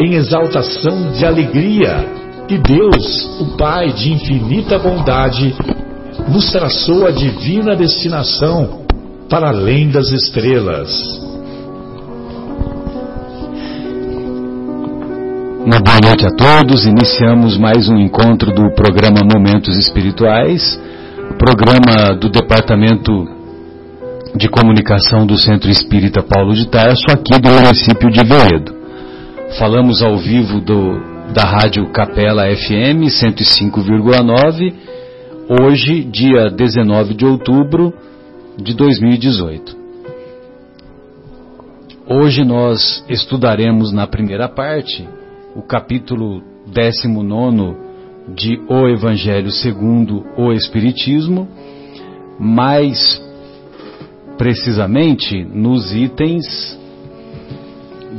em exaltação de alegria que Deus, o Pai de infinita bondade, nos traçou a divina destinação para além das estrelas. Uma boa noite a todos. Iniciamos mais um encontro do programa Momentos Espirituais, programa do Departamento de Comunicação do Centro Espírita Paulo de Tarso, aqui do município de Veredo. Falamos ao vivo do, da Rádio Capela FM 105,9, hoje, dia 19 de outubro de 2018. Hoje nós estudaremos na primeira parte o capítulo 19 de O Evangelho segundo o Espiritismo, mais precisamente nos itens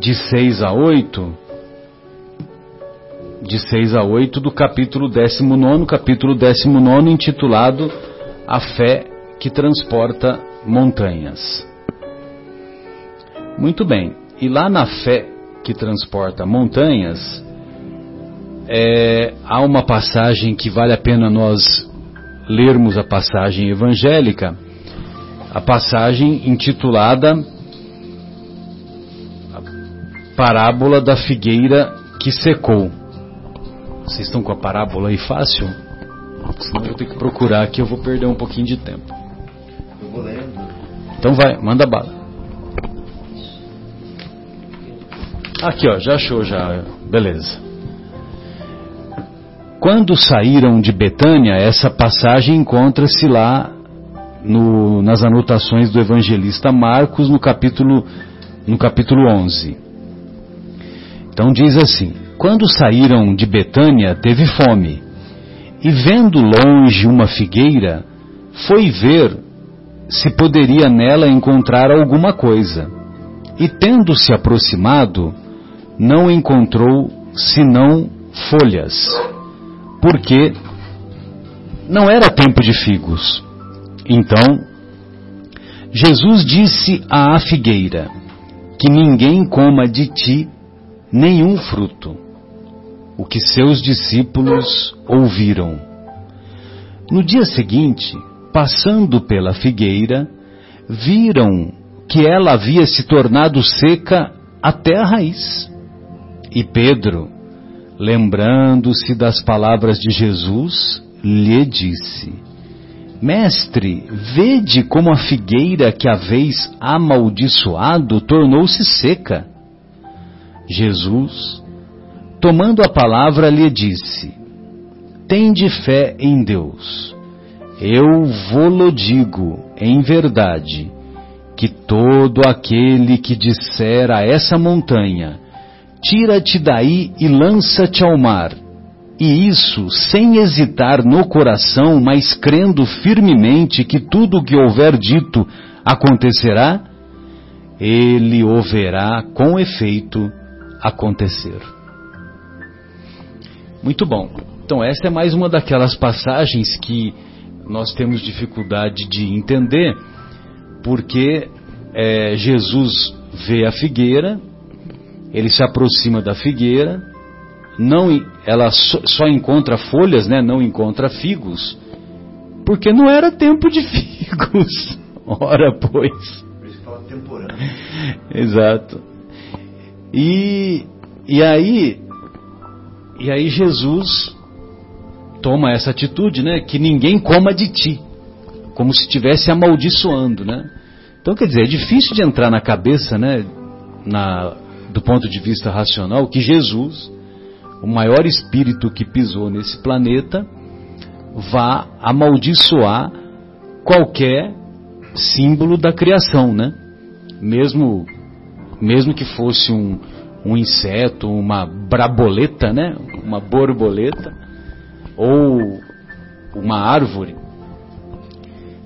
de 6 a 8, de 6 a 8 do capítulo 19, capítulo 19 intitulado A Fé que Transporta Montanhas. Muito bem, e lá na fé que transporta montanhas, é, há uma passagem que vale a pena nós lermos a passagem evangélica, a passagem intitulada parábola da figueira que secou. Vocês estão com a parábola aí fácil? Senão eu vou ter que procurar aqui, eu vou perder um pouquinho de tempo. Eu vou lendo. Então vai, manda bala. Aqui ó, já achou já, beleza. Quando saíram de Betânia, essa passagem encontra-se lá no, nas anotações do evangelista Marcos no capítulo no capítulo 11. Então diz assim: Quando saíram de Betânia, teve fome, e vendo longe uma figueira, foi ver se poderia nela encontrar alguma coisa. E tendo se aproximado, não encontrou senão folhas, porque não era tempo de figos. Então, Jesus disse à figueira: Que ninguém coma de ti nenhum fruto, o que seus discípulos ouviram. No dia seguinte, passando pela figueira, viram que ela havia se tornado seca até a raiz. E Pedro, lembrando-se das palavras de Jesus, lhe disse: Mestre, vede como a figueira que haveis amaldiçoado tornou-se seca. Jesus, tomando a palavra, lhe disse: Tende fé em Deus. Eu vou-lo digo, em verdade, que todo aquele que disser a essa montanha, tira-te daí e lança-te ao mar, e isso sem hesitar no coração, mas crendo firmemente que tudo o que houver dito acontecerá, ele o verá com efeito acontecer. Muito bom. Então, essa é mais uma daquelas passagens que nós temos dificuldade de entender, porque é, Jesus vê a figueira, ele se aproxima da figueira, não, ela só, só encontra folhas, né, não encontra figos, porque não era tempo de figos. Ora, pois. Exato. E, e aí, e aí Jesus toma essa atitude, né? Que ninguém coma de ti, como se estivesse amaldiçoando, né? Então, quer dizer, é difícil de entrar na cabeça, né? Na, do ponto de vista racional, que Jesus, o maior espírito que pisou nesse planeta, vá amaldiçoar qualquer símbolo da criação, né? Mesmo, mesmo que fosse um, um inseto, uma braboleta, né? Uma borboleta ou uma árvore.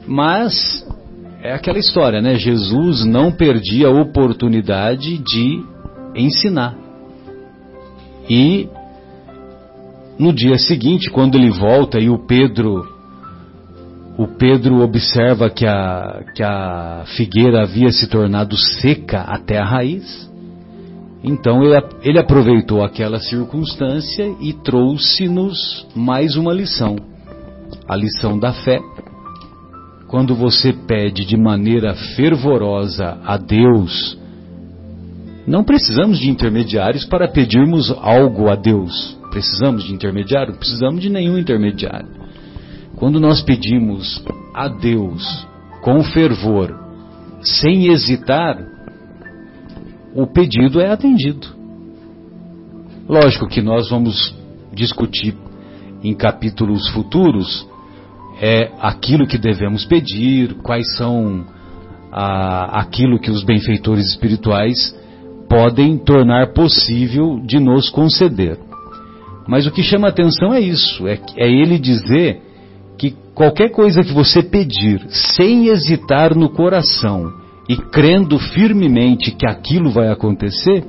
Mas é aquela história, né? Jesus não perdia a oportunidade de ensinar. E no dia seguinte, quando ele volta e o Pedro o Pedro observa que a, que a figueira havia se tornado seca até a raiz. Então ele, ele aproveitou aquela circunstância e trouxe-nos mais uma lição. A lição da fé. Quando você pede de maneira fervorosa a Deus, não precisamos de intermediários para pedirmos algo a Deus. Precisamos de intermediário? Precisamos de nenhum intermediário. Quando nós pedimos a Deus com fervor, sem hesitar, o pedido é atendido. Lógico que nós vamos discutir em capítulos futuros é aquilo que devemos pedir, quais são a, aquilo que os benfeitores espirituais podem tornar possível de nos conceder. Mas o que chama atenção é isso, é, é ele dizer qualquer coisa que você pedir sem hesitar no coração e crendo firmemente que aquilo vai acontecer,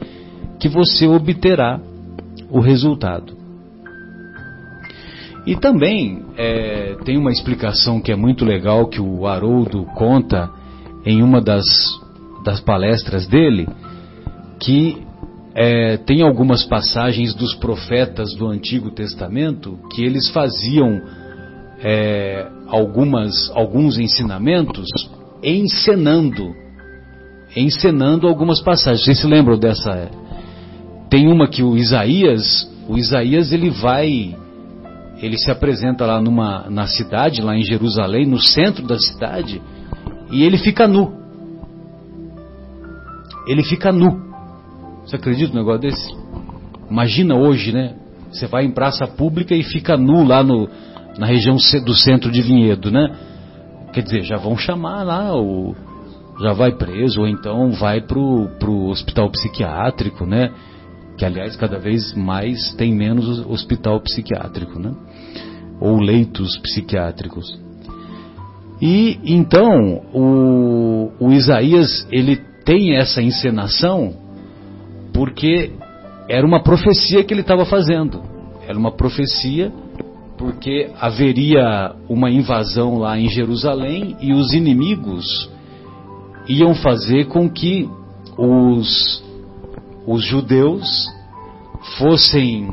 que você obterá o resultado. E também é, tem uma explicação que é muito legal que o Haroldo conta em uma das, das palestras dele, que é, tem algumas passagens dos profetas do Antigo Testamento que eles faziam é, algumas, alguns ensinamentos encenando, encenando algumas passagens. Vocês se lembram dessa? Tem uma que o Isaías, o Isaías ele vai, ele se apresenta lá numa, na cidade, lá em Jerusalém, no centro da cidade, e ele fica nu. Ele fica nu. Você acredita no negócio desse? Imagina hoje, né? Você vai em praça pública e fica nu lá no, na região do centro de Vinhedo, né? Quer dizer, já vão chamar lá o já vai preso ou então vai pro, pro hospital psiquiátrico, né? Que aliás cada vez mais tem menos hospital psiquiátrico, né? Ou leitos psiquiátricos. E então o, o Isaías ele tem essa encenação porque era uma profecia que ele estava fazendo. Era uma profecia porque haveria uma invasão lá em Jerusalém e os inimigos iam fazer com que os, os judeus fossem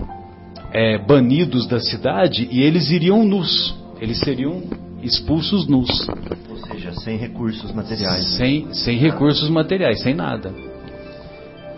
é, banidos da cidade e eles iriam nus, eles seriam expulsos nus. Ou seja, sem recursos materiais. Né? Sem, sem recursos materiais, sem nada.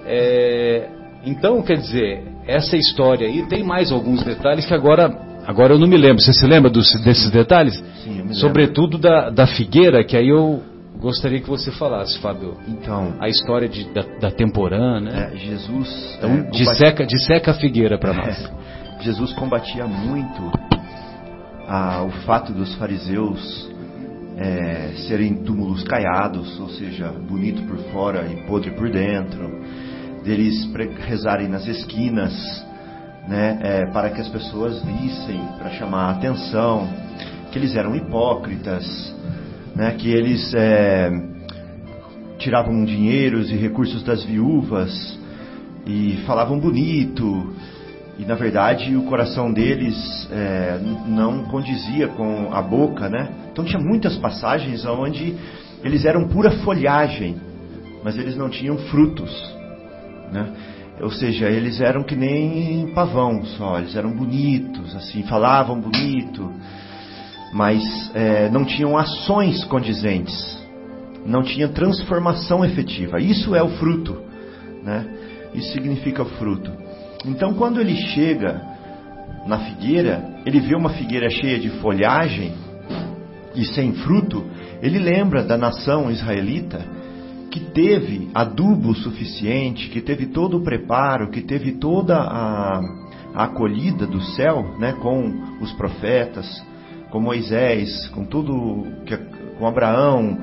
É, então, quer dizer, essa história aí tem mais alguns detalhes que agora Agora eu não me lembro. Você se lembra dos, desses detalhes? Sim, eu me Sobretudo da, da figueira, que aí eu gostaria que você falasse, Fábio. Então. A história de, da, da temporã, né? É, Jesus. Então, é, disseca, disseca a figueira para nós. É, Jesus combatia muito a, o fato dos fariseus é, serem túmulos caiados, ou seja, bonito por fora e podre por dentro, deles rezarem nas esquinas né, é, para que as pessoas vissem, para chamar a atenção, que eles eram hipócritas, né, que eles é, tiravam dinheiros e recursos das viúvas e falavam bonito, e na verdade o coração deles é, não condizia com a boca, né? Então tinha muitas passagens onde eles eram pura folhagem, mas eles não tinham frutos, né? Ou seja, eles eram que nem pavão só, eles eram bonitos, assim, falavam bonito, mas é, não tinham ações condizentes, não tinha transformação efetiva. Isso é o fruto, né? Isso significa o fruto. Então, quando ele chega na figueira, ele vê uma figueira cheia de folhagem e sem fruto, ele lembra da nação israelita que teve adubo suficiente, que teve todo o preparo, que teve toda a, a acolhida do céu, né, com os profetas, com Moisés, com tudo, que, com Abraão,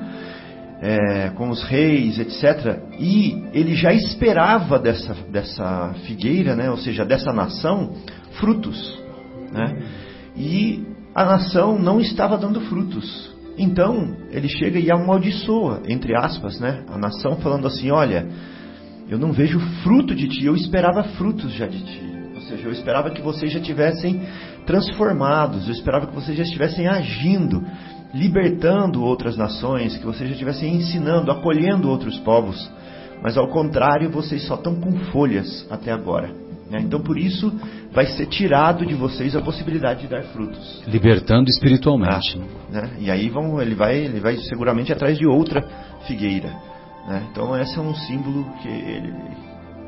é, com os reis, etc. E ele já esperava dessa, dessa figueira, né, ou seja, dessa nação, frutos. Né? E a nação não estava dando frutos. Então, ele chega e amaldiçoa, entre aspas, né, a nação, falando assim: Olha, eu não vejo fruto de ti, eu esperava frutos já de ti. Ou seja, eu esperava que vocês já tivessem transformados, eu esperava que vocês já estivessem agindo, libertando outras nações, que vocês já estivessem ensinando, acolhendo outros povos. Mas ao contrário, vocês só estão com folhas até agora. Né? Então, por isso, vai ser tirado de vocês a possibilidade de dar frutos. Libertando espiritualmente. Ah, né? E aí vão, ele, vai, ele vai seguramente atrás de outra figueira. Né? Então, esse é um símbolo que ele,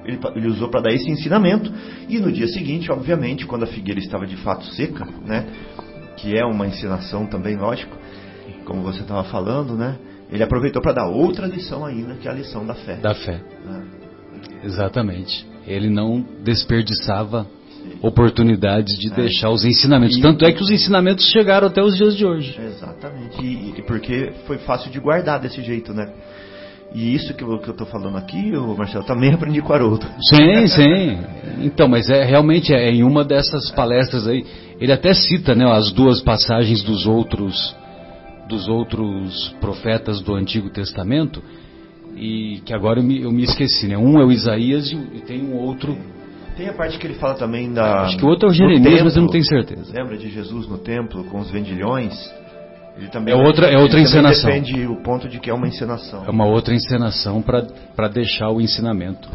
ele, ele usou para dar esse ensinamento. E no dia seguinte, obviamente, quando a figueira estava de fato seca, né? que é uma ensinação também, lógico, como você estava falando, né? ele aproveitou para dar outra lição ainda, que é a lição da fé. Da fé. Né? Exatamente. Ele não desperdiçava oportunidades de é. deixar os ensinamentos. E, Tanto é que os ensinamentos chegaram até os dias de hoje. Exatamente. E, e porque foi fácil de guardar desse jeito, né? E isso que eu, estou falando aqui, o Marcelo, também aprendi com o Haroldo. Sim, sim. Então, mas é realmente é em uma dessas palestras aí, ele até cita, né, as duas passagens dos outros dos outros profetas do Antigo Testamento e que agora eu me, eu me esqueci, né? Um é o Isaías e, e tem um outro. Tem a parte que ele fala também da. Acho que o outro é o Jeremias, mas eu não tenho certeza. Lembra de Jesus no templo com os vendilhões? Ele também é outra, é outra encenação. Depende o ponto de que é uma encenação. É uma outra encenação para deixar o ensinamento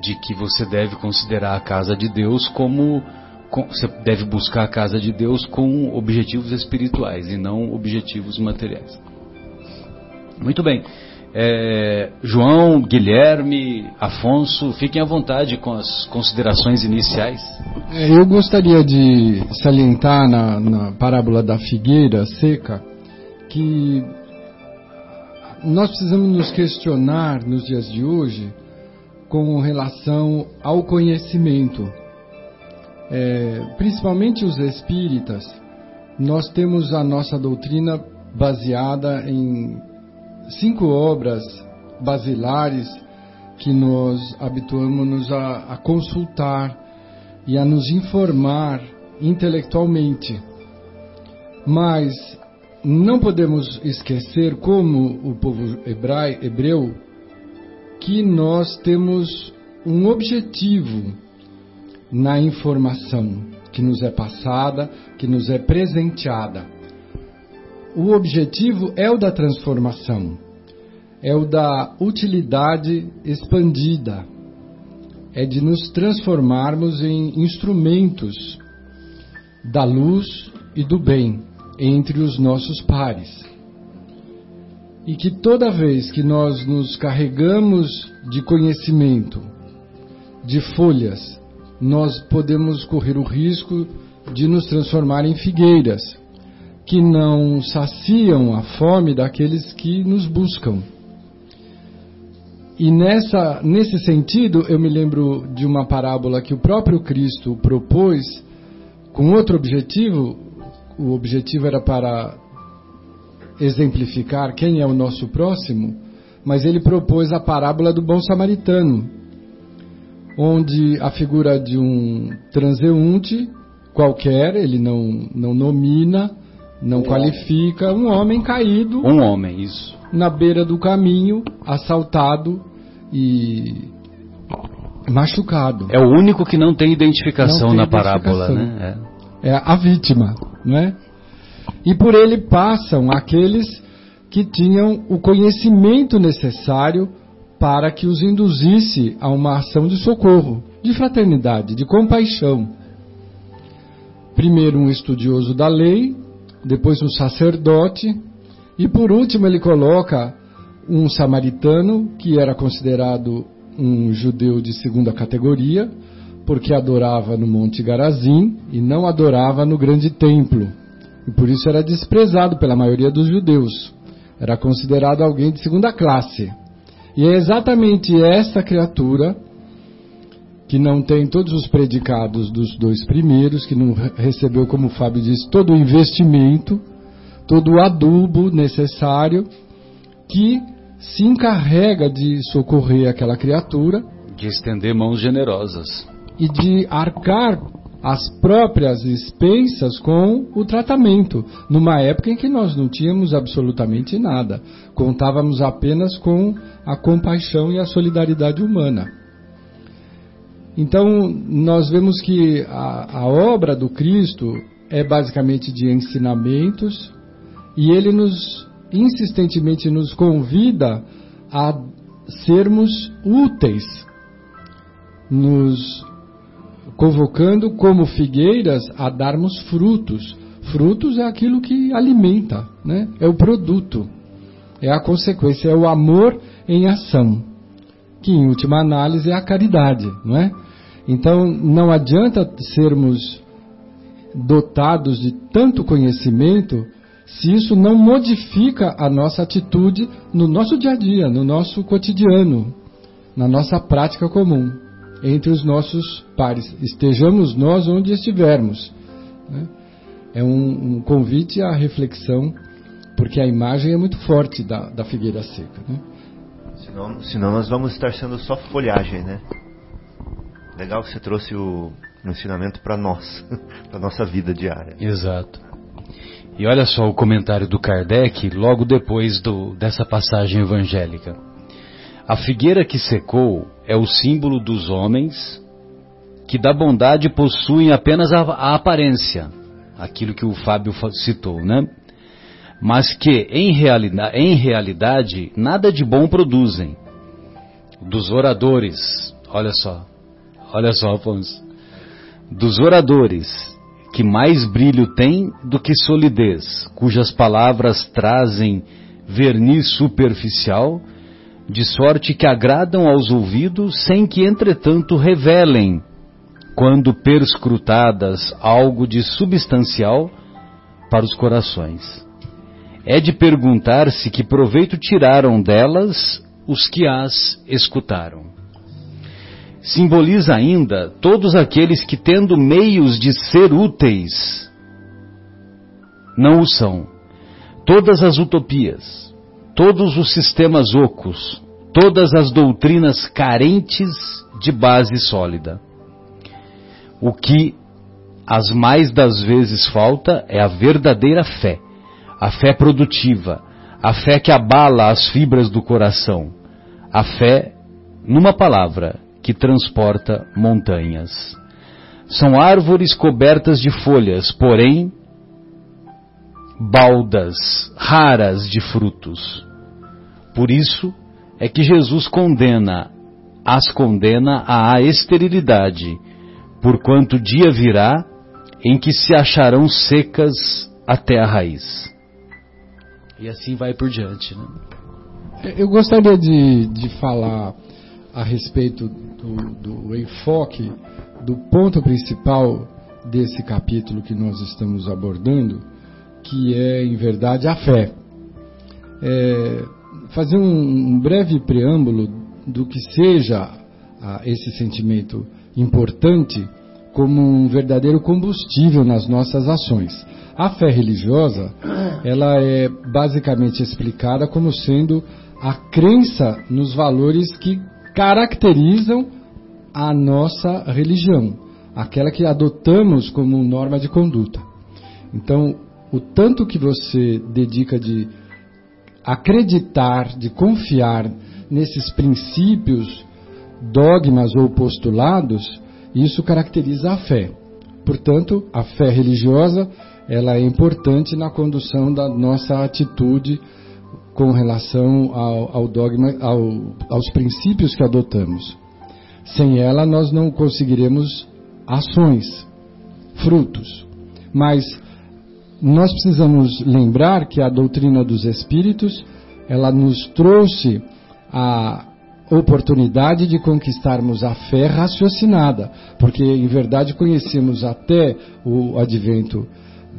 de que você deve considerar a casa de Deus como você deve buscar a casa de Deus com objetivos espirituais e não objetivos materiais. Muito bem. É, João, Guilherme, Afonso, fiquem à vontade com as considerações iniciais. É, eu gostaria de salientar na, na parábola da figueira seca que nós precisamos nos questionar nos dias de hoje com relação ao conhecimento. É, principalmente os espíritas, nós temos a nossa doutrina baseada em cinco obras basilares que nós habituamos a, a consultar e a nos informar intelectualmente. Mas não podemos esquecer, como o povo hebreu, que nós temos um objetivo na informação que nos é passada, que nos é presenteada o objetivo é o da transformação, é o da utilidade expandida, é de nos transformarmos em instrumentos da luz e do bem entre os nossos pares. E que toda vez que nós nos carregamos de conhecimento, de folhas, nós podemos correr o risco de nos transformar em figueiras que não saciam a fome daqueles que nos buscam. E nessa, nesse sentido, eu me lembro de uma parábola que o próprio Cristo propôs com outro objetivo. O objetivo era para exemplificar quem é o nosso próximo, mas ele propôs a parábola do bom samaritano, onde a figura de um transeunte qualquer, ele não, não nomina, não um qualifica homem. um homem caído. Um homem, isso. Na beira do caminho, assaltado e machucado. É o único que não tem identificação não tem na identificação. parábola, né? É. é a vítima, né? E por ele passam aqueles que tinham o conhecimento necessário para que os induzisse a uma ação de socorro, de fraternidade, de compaixão. Primeiro um estudioso da lei, depois um sacerdote, e por último ele coloca um samaritano, que era considerado um judeu de segunda categoria, porque adorava no Monte Garazim e não adorava no grande templo. E por isso era desprezado pela maioria dos judeus. Era considerado alguém de segunda classe. E é exatamente essa criatura que não tem todos os predicados dos dois primeiros, que não recebeu, como o Fábio disse, todo o investimento, todo o adubo necessário, que se encarrega de socorrer aquela criatura. De estender mãos generosas. E de arcar as próprias expensas com o tratamento, numa época em que nós não tínhamos absolutamente nada, contávamos apenas com a compaixão e a solidariedade humana. Então, nós vemos que a, a obra do Cristo é basicamente de ensinamentos e ele nos insistentemente nos convida a sermos úteis, nos convocando como figueiras a darmos frutos. Frutos é aquilo que alimenta, né? é o produto, é a consequência, é o amor em ação, que em última análise é a caridade, não é? Então não adianta sermos dotados de tanto conhecimento se isso não modifica a nossa atitude no nosso dia a dia, no nosso cotidiano, na nossa prática comum entre os nossos pares, estejamos nós onde estivermos. Né? É um, um, convite à reflexão, porque a imagem é muito forte da, da figueira seca. Né? Senão, senão nós vamos estar sendo só folhagem, né? Legal que você trouxe o, o ensinamento para nós, para nossa vida diária. Exato. E olha só o comentário do Kardec logo depois do, dessa passagem evangélica. A figueira que secou é o símbolo dos homens que da bondade possuem apenas a, a aparência, aquilo que o Fábio citou, né? Mas que em, realidade, em realidade nada de bom produzem. Dos oradores, olha só, olha só, Afonso, dos oradores que mais brilho têm do que solidez, cujas palavras trazem verniz superficial de sorte que agradam aos ouvidos sem que, entretanto, revelem, quando perscrutadas, algo de substancial para os corações. É de perguntar-se que proveito tiraram delas os que as escutaram. Simboliza ainda todos aqueles que, tendo meios de ser úteis, não o são. Todas as utopias, todos os sistemas ocos, todas as doutrinas carentes de base sólida. O que as mais das vezes falta é a verdadeira fé, a fé produtiva, a fé que abala as fibras do coração, a fé, numa palavra, que transporta montanhas. São árvores cobertas de folhas, porém baldas raras de frutos. Por isso é que Jesus condena, as condena à esterilidade, porquanto dia virá em que se acharão secas até a raiz. E assim vai por diante. Né? Eu gostaria de, de falar a respeito do, do enfoque, do ponto principal desse capítulo que nós estamos abordando, que é, em verdade, a fé. É, fazer um, um, breve preâmbulo do que seja esse sentimento importante como um verdadeiro combustível nas nossas ações. A fé religiosa, ela é basicamente explicada como sendo a crença nos valores que caracterizam a nossa religião, aquela que adotamos como norma de conduta. Então, o tanto que você dedica de acreditar, de confiar nesses princípios, dogmas ou postulados, isso caracteriza a fé. Portanto, a fé religiosa ela é importante na condução da nossa atitude com relação ao, ao dogma, ao, aos princípios que adotamos. Sem ela, nós não conseguiremos ações, frutos. Mas nós precisamos lembrar que a doutrina dos espíritos ela nos trouxe a oportunidade de conquistarmos a fé raciocinada, porque em verdade conhecemos até o advento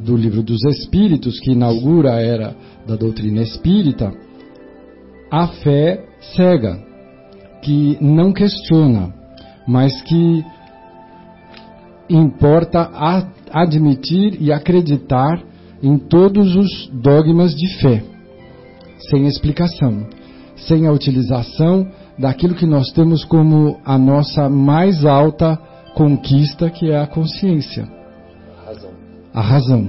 do livro dos Espíritos, que inaugura a era da doutrina espírita, a fé cega, que não questiona, mas que importa admitir e acreditar em todos os dogmas de fé, sem explicação, sem a utilização daquilo que nós temos como a nossa mais alta conquista, que é a consciência. A razão. A razão.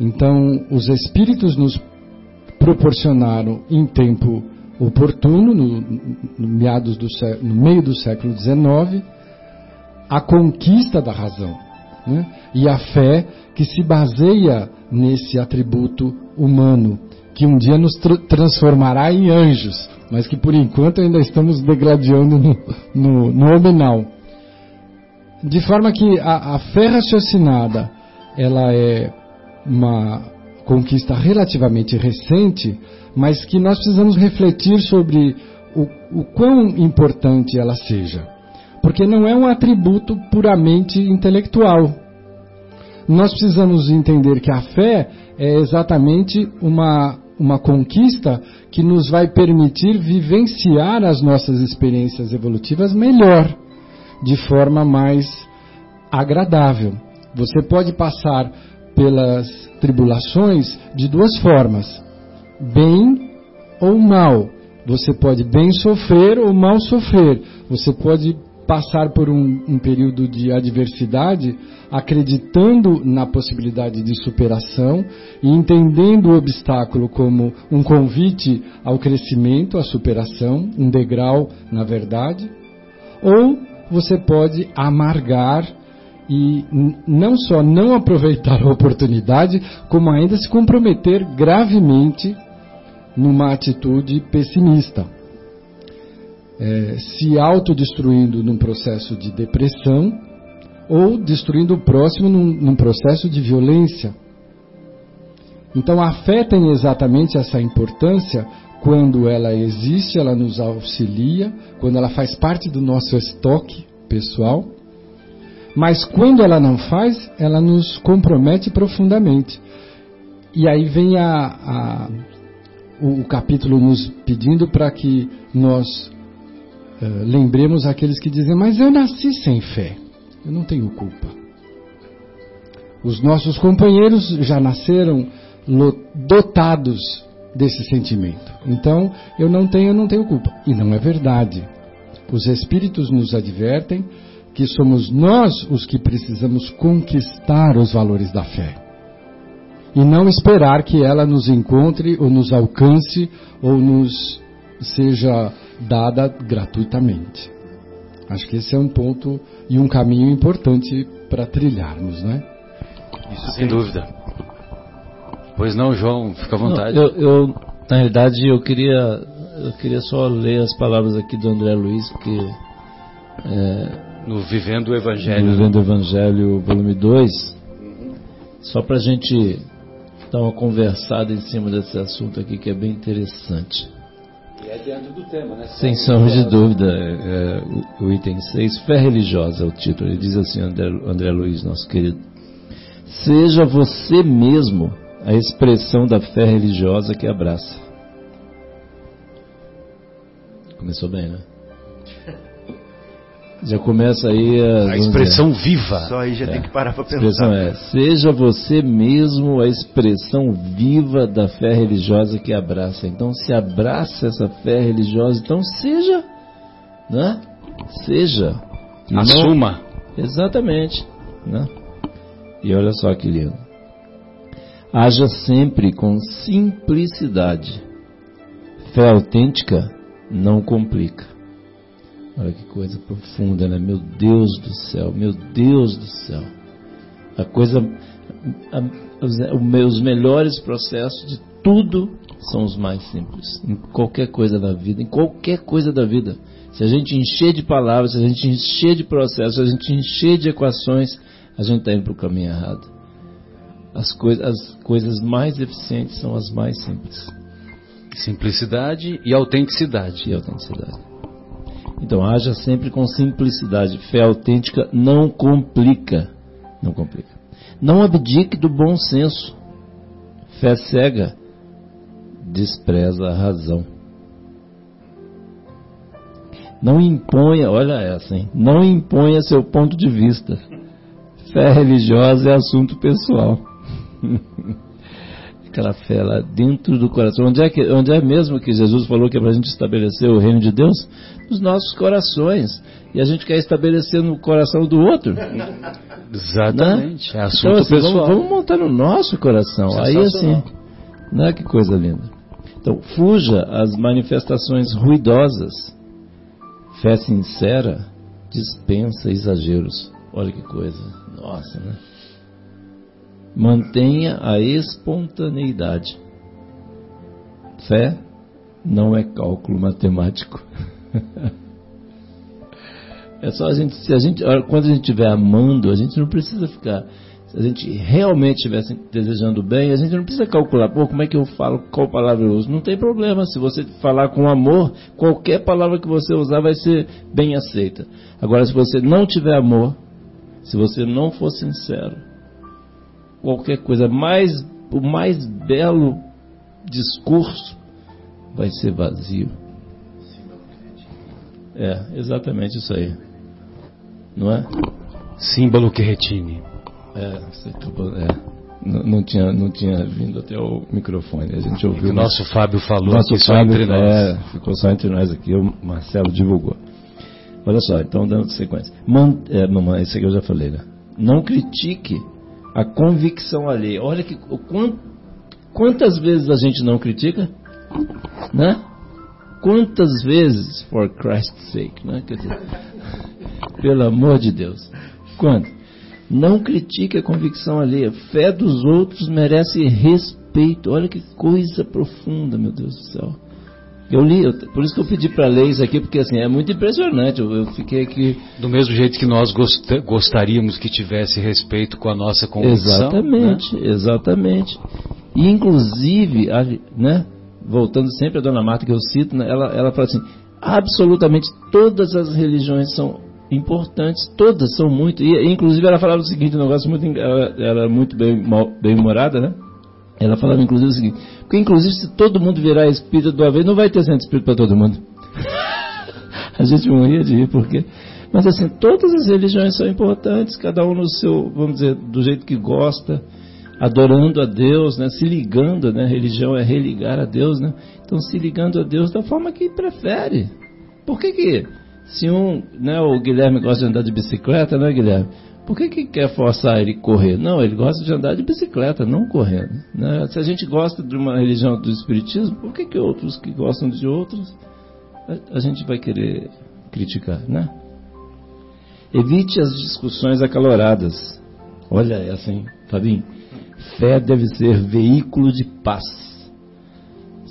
Então, os espíritos nos proporcionaram em tempo oportuno, no, no, meados do, no meio do século XIX, a conquista da razão né? e a fé que se baseia nesse atributo humano, que um dia nos tr transformará em anjos, mas que por enquanto ainda estamos degradando no, no, no nominal. De forma que a, a fé raciocinada ela é uma conquista relativamente recente, mas que nós precisamos refletir sobre o, o quão importante ela seja. Porque não é um atributo puramente intelectual. Nós precisamos entender que a fé é exatamente uma, uma conquista que nos vai permitir vivenciar as nossas experiências evolutivas melhor, de forma mais agradável. Você pode passar pelas tribulações de duas formas: bem ou mal. Você pode bem sofrer ou mal sofrer. Você pode passar por um, um, período de adversidade acreditando na possibilidade de superação e entendendo o obstáculo como um convite ao crescimento, à superação, um degrau na verdade. Ou você pode amargar e não só não aproveitar a oportunidade, como ainda se comprometer gravemente numa atitude pessimista, é, se autodestruindo num processo de depressão ou destruindo o próximo num, num processo de violência. Então a fé tem exatamente essa importância quando ela existe, ela nos auxilia, quando ela faz parte do nosso estoque pessoal mas quando ela não faz, ela nos compromete profundamente. E aí vem a, a, o, o, capítulo nos pedindo para que nós uh, lembremos aqueles que dizem: Mas eu nasci sem fé, eu não tenho culpa. Os nossos companheiros já nasceram dotados desse sentimento. Então, eu não tenho, eu não tenho culpa. E não é verdade. Os espíritos nos advertem que somos nós os que precisamos conquistar os valores da fé. E não esperar que ela nos encontre ou nos alcance ou nos seja dada gratuitamente. Acho que esse é um ponto e um caminho importante para trilharmos, não é? Isso sem dúvida. Pois não, João, fica à vontade. Não, eu, eu, na realidade, eu queria, eu queria só ler as palavras aqui do André Luiz, porque é, no Vivendo o Evangelho. No Vivendo o Evangelho, volume 2. Só para a gente dar uma conversada em cima desse assunto aqui que é bem interessante. E é dentro do tema, né? Sem sombra de dúvida. É, o, o, item 6, Fé Religiosa é o título. Ele diz assim, André, André Luiz, nosso querido. Seja você mesmo a expressão da fé religiosa que abraça. Começou bem, né? Já começa aí a, a expressão dizer, viva. Só aí já é. tem que parar para pensar. expressão é: seja você mesmo a expressão viva da fé religiosa que abraça. Então, se abraça essa fé religiosa, então seja, né? Seja. Assuma. Não, exatamente, né? E olha só que lindo. Haja sempre com simplicidade. Fé autêntica não complica. Olha que coisa profunda, né? Meu Deus do céu, meu Deus do céu. A coisa, a, os, os melhores processos de tudo são os mais simples. Em qualquer coisa da vida, em qualquer coisa da vida. Se a gente encher de palavras, se a gente encher de processos, se a gente encher de equações, a gente está indo para o caminho errado. As, coi as coisas mais eficientes são as mais simples. Simplicidade e autenticidade. E autenticidade. Então, haja sempre com simplicidade. Fé autêntica não complica. Não complica. Não abdique do bom senso. Fé cega despreza a razão. Não imponha, olha essa, hein? Não imponha seu ponto de vista. Fé religiosa é assunto pessoal. Aquela fé lá dentro do coração. Onde é, que, onde é mesmo que Jesus falou que é para a gente estabelecer o reino de Deus? Nos nossos corações. E a gente quer estabelecer no coração do outro. Exatamente. Né? É assunto então, assim, pessoal. Vamos, vamos, montar no nosso coração. Aí assim, né? Que coisa linda. Então, fuja as manifestações ruidosas. Fé sincera dispensa exageros. Olha que coisa. Nossa, né? Mantenha a espontaneidade. Fé não é cálculo matemático. é só a gente, se a gente, quando a gente estiver amando, a gente não precisa ficar se a gente realmente estivesse desejando bem, a gente não precisa calcular, pô, como é que eu falo, qual palavra eu uso. Não tem problema, se você falar com amor, qualquer palavra que você usar vai ser bem aceita. Agora, se você não tiver amor, se você não for sincero, qualquer coisa, mais, o mais belo discurso vai ser vazio. É, exatamente isso aí. Não é? Símbolo que retine. É, é. Não, não, tinha, não tinha vindo até o microfone. A gente ouviu. O nosso mas... Fábio falou nosso aqui Fábio, só entre nós. É, ficou só entre nós aqui. O Marcelo divulgou. Olha só, então dando sequência. Man, é, mamãe, esse aqui eu já falei, né? Não critique a convicção alheia. Olha que quantas vezes a gente não critica, né? Quantas vezes, for Christ's sake, né? Quer dizer, pelo amor de Deus. Quanto? Não critique a convicção alheia. Fé dos outros merece respeito. Olha que coisa profunda, meu Deus do céu. Eu li, eu, por isso que eu pedi para ler isso aqui, porque assim, é muito impressionante. Eu, eu fiquei aqui. Do mesmo jeito que nós gost, gostaríamos que tivesse respeito com a nossa convicção. Exatamente, né? exatamente. E inclusive, né, voltando sempre a Dona Marta que eu cito, né, ela, ela fala assim: absolutamente todas as religiões são importantes, todas são muito. E inclusive ela falava o seguinte, um negócio muito ela era muito bem bem humorada, né? Ela falava inclusive o seguinte, porque inclusive se todo mundo virar espírito uma vez, não vai ter centro espírito para todo mundo. a gente morria de rir porque mas assim, todas as religiões são importantes, cada um no seu, vamos dizer, do jeito que gosta, adorando a Deus, né, se ligando, né, religião é religar a Deus, né? Então se ligando a Deus da forma que prefere. Por que que se um, né, o Guilherme gosta de andar de bicicleta, né, Guilherme? Por que, que quer forçar ele a correr? Não, ele gosta de andar de bicicleta, não correndo. Né? Se a gente gosta de uma religião do Espiritismo, por que, que outros que gostam de outros a, a gente vai querer criticar, né? Evite as discussões acaloradas. Olha essa, hein, Fabinho? Fé deve ser veículo de paz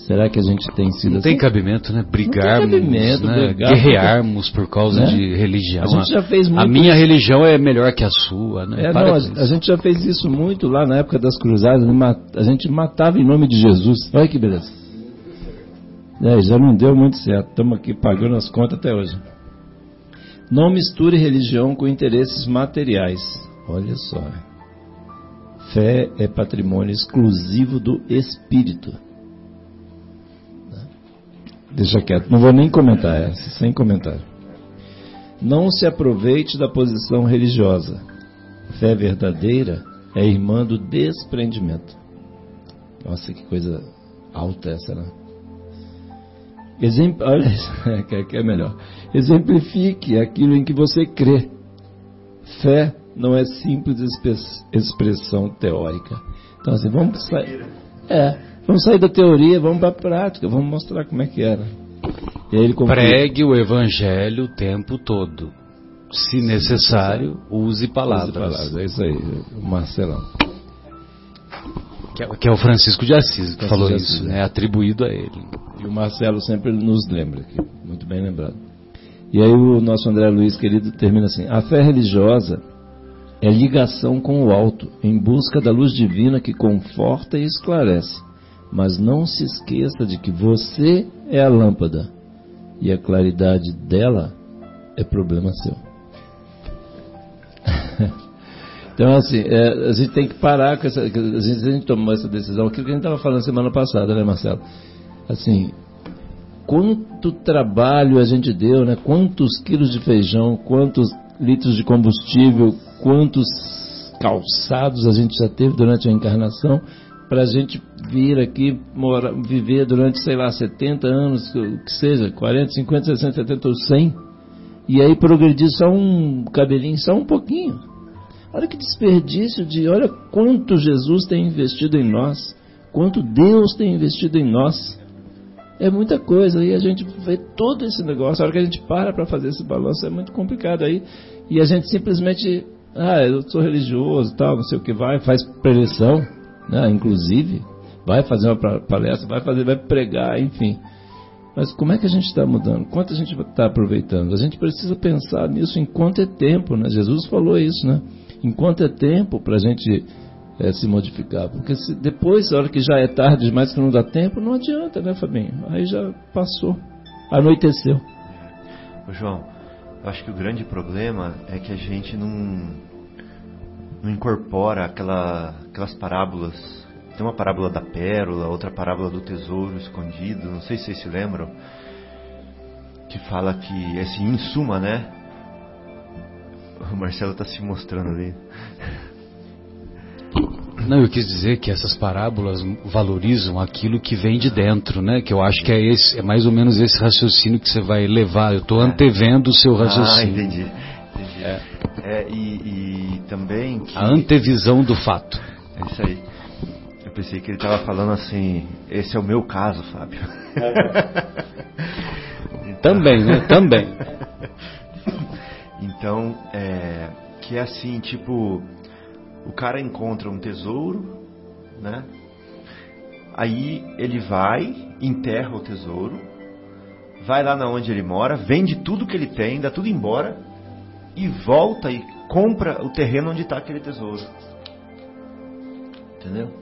Será que a gente tem sido não assim? Tem cabimento, né? Brigarmos, cabimento, né? brigar, guerrearmos por causa né? de religião. A gente já fez muito A minha isso. religião é melhor que a sua, né? É, não, a, a, gente já fez isso muito lá na época das cruzadas. A gente matava em nome de Jesus. Olha que beleza. É, já não deu muito certo. Estamos aqui pagando as contas até hoje. Não misture religião com interesses materiais. Olha só. Fé é patrimônio exclusivo do espírito. Deixa quieto, não vou nem comentar essa, sem comentário. Não se aproveite da posição religiosa. Fé verdadeira é irmã do desprendimento. Nossa, que coisa alta essa, né? Exempl... Olha, que é melhor. Exemplifique aquilo em que você crê. Fé não é simples expressão teórica. Então, assim, vamos sair. É, Vamos sair da teoria, vamos para a prática, vamos mostrar como é que era. E aí ele Pregue o evangelho o tempo todo. Se necessário, use palavras. Use palavras. É isso aí, Marcelão. Que é, que é o Francisco de Assis que falou isso, né? É atribuído a ele. E o Marcelo sempre nos lembra, aqui, muito bem lembrado. E aí o nosso André Luiz querido termina assim: a fé religiosa é ligação com o alto, em busca da luz divina que conforta e esclarece mas não se esqueça de que você é a lâmpada e a claridade dela é problema seu. então, assim, é, a gente tem que parar com essa. A gente, a gente tomou essa decisão, aquilo que a gente estava falando semana passada, né, Marcelo? Assim, quanto trabalho a gente deu, né? Quantos quilos de feijão, quantos litros de combustível, quantos calçados a gente já teve durante a encarnação para a gente vir aqui mora, viver durante, sei lá, 70 anos, que seja, 40, 50, 60, 70 ou 100, e aí progredir só um cabelinho, só um pouquinho. Olha que desperdício de, olha quanto Jesus tem investido em nós, quanto Deus tem investido em nós. É muita coisa, e a gente vê todo esse negócio, a hora que a gente para para fazer esse balanço é muito complicado aí, e a gente simplesmente, ah, eu sou religioso, tal, não sei o que vai, faz preleção, né, inclusive, vai fazer uma palestra, vai fazer, vai pregar, enfim. Mas como é que a gente está mudando? Quanto a gente está aproveitando? A gente precisa pensar nisso enquanto é tempo, né? Jesus falou isso, né? Enquanto é tempo para a gente é, se modificar. Porque se depois, a hora que já é tarde demais, que não dá tempo, não adianta, né, Fabinho? Aí já passou, anoiteceu. Ô, João, eu acho que o grande problema é que a gente não, não incorpora aquela, aquelas parábolas. Tem uma parábola da pérola, outra parábola do tesouro escondido, não sei se vocês se lembram, que fala que, assim, em suma, né? O Marcelo está se mostrando ali. Não, eu quis dizer que essas parábolas valorizam aquilo que vem de dentro, né? Que eu acho que é, esse, é mais ou menos esse raciocínio que você vai levar. Eu estou é. antevendo o seu ah, raciocínio. Ah, entendi. É. É, e, e, também que... A antevisão do fato. É isso aí. Eu pensei que ele estava falando assim, esse é o meu caso, Fábio. então... Também, né? Também. então, é, que é assim, tipo o cara encontra um tesouro, né? Aí ele vai, enterra o tesouro, vai lá na onde ele mora, vende tudo que ele tem, dá tudo embora e volta e compra o terreno onde está aquele tesouro. Entendeu?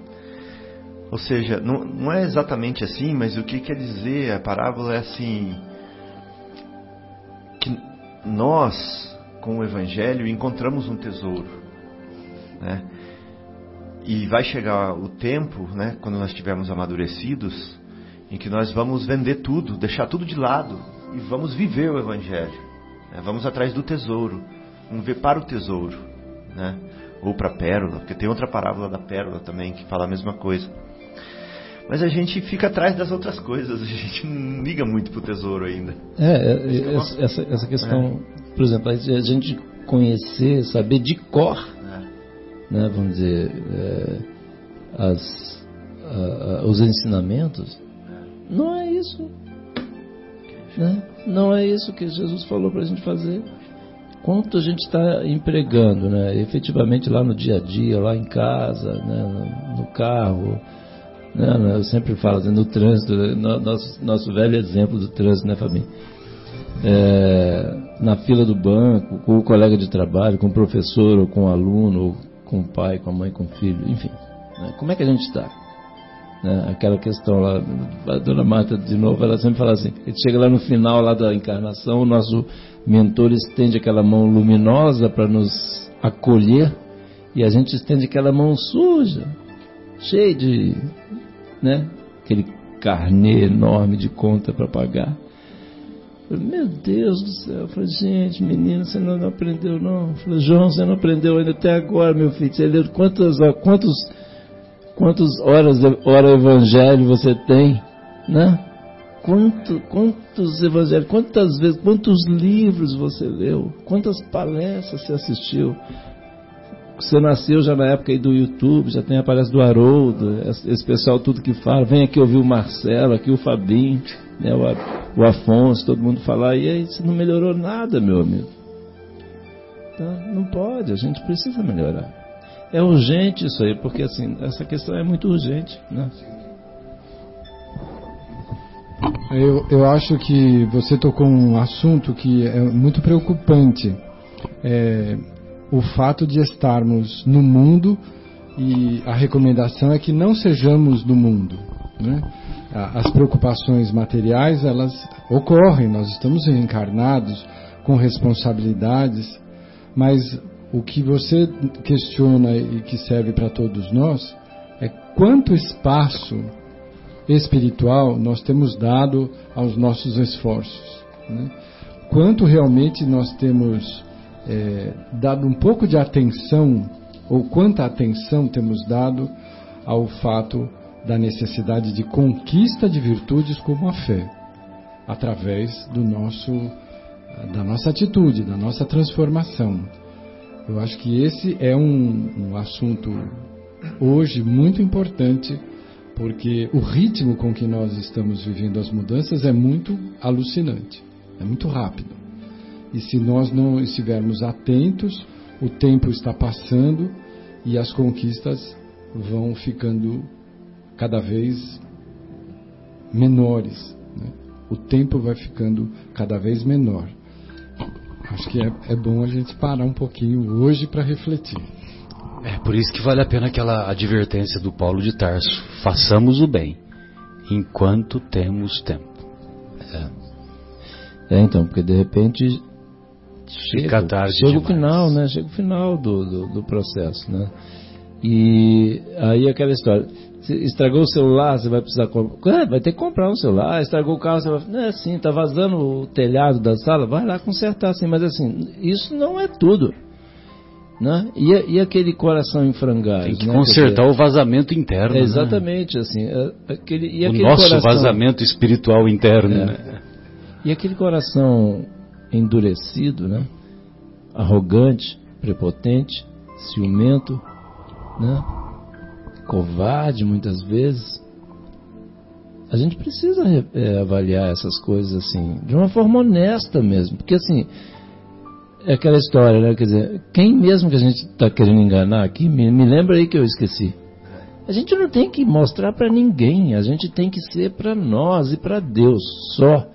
Ou seja, não, não é exatamente assim, mas o que quer dizer a parábola é assim: que nós, com o Evangelho, encontramos um tesouro. Né? E vai chegar o tempo, né, quando nós estivermos amadurecidos, em que nós vamos vender tudo, deixar tudo de lado e vamos viver o Evangelho. Né? Vamos atrás do tesouro, vamos ver para o tesouro, né? ou para a pérola, porque tem outra parábola da pérola também que fala a mesma coisa. Mas a gente fica atrás das outras coisas, a gente não liga muito para o tesouro ainda. É, é essa, essa questão, é. por exemplo, a gente conhecer, saber de cor né, vamos dizer, é, as, a, a, os ensinamentos, não é isso. Né? Não é isso que Jesus falou para a gente fazer. Quanto a gente está empregando, né? efetivamente lá no dia a dia, lá em casa, né? no, no carro. Né? Eu sempre falo assim, no trânsito, né? nosso, nosso velho exemplo do trânsito, né, Fabinho? É, na fila do banco, com o colega de trabalho, com o professor ou com o aluno, ou com o pai, com a mãe, com o filho, enfim. Né? Como é que a gente está? Né? Aquela questão lá, a dona Marta, de novo, ela sempre fala assim: gente chega lá no final lá da encarnação, o nosso mentor estende aquela mão luminosa para nos acolher e a gente estende aquela mão suja, cheia de. Né? aquele carnê enorme de conta para pagar. Meu Deus do céu. Eu falei, gente, menino, você não, não aprendeu não. Eu falei, João, você não aprendeu ainda até agora, meu filho. Você leu quantas, quantos, quantas horas hora evangelho você tem, né? Quanto, quantos evangelhos, quantas vezes, quantos livros você leu, quantas palestras você assistiu. Você nasceu já na época aí do YouTube, já tem a palestra do Haroldo, esse pessoal tudo que fala. Vem aqui ouvir o Marcelo, aqui o Fabinho né, o, Afonso, todo mundo falar, e aí isso não melhorou nada, meu amigo. Então, não pode, a gente precisa melhorar. É urgente isso aí, porque assim, essa questão é muito urgente. Né? Eu, eu acho que você tocou um assunto que é muito preocupante. É, o fato de estarmos no mundo e a recomendação é que não sejamos do mundo. Né? as preocupações materiais elas ocorrem, nós estamos reencarnados, com responsabilidades, mas o que você questiona e que serve para todos nós é quanto espaço espiritual nós temos dado aos nossos esforços. Né? Quanto realmente nós temos é, dado um pouco de atenção, ou quanta atenção temos dado ao fato da necessidade de conquista de virtudes como a fé, através do nosso, da nossa atitude, da nossa transformação. Eu acho que esse é um, um assunto hoje muito importante, porque o ritmo com que nós estamos vivendo as mudanças é muito alucinante, é muito rápido. E se nós não estivermos atentos, o tempo está passando e as conquistas vão ficando cada vez menores. Né? O tempo vai ficando cada vez menor. Acho que é, é bom a gente parar um pouquinho hoje para refletir. É por isso que vale a pena aquela advertência do Paulo de Tarso: façamos o bem enquanto temos tempo. É, é então, porque de repente chega, chega o final, né? Chega o final do, do, do processo, né? E aí aquela história estragou o celular, você vai precisar comprar. É, vai ter que comprar um celular. Estragou o carro, você vai. Não é assim, tá vazando o telhado da sala, vai lá consertar assim. Mas assim, isso não é tudo. Né? E, e aquele coração em frangalhos? Tem que né? consertar Porque, o vazamento interno. É, exatamente, né? assim. Aquele, e o aquele nosso coração, vazamento espiritual interno. É, né? E aquele coração endurecido, né? arrogante, prepotente, ciumento, né? Covarde muitas vezes. A gente precisa é, avaliar essas coisas assim, de uma forma honesta mesmo, porque assim, é aquela história, né? Quer dizer, quem mesmo que a gente está querendo enganar aqui, me, me lembra aí que eu esqueci. A gente não tem que mostrar para ninguém, a gente tem que ser para nós e para Deus só.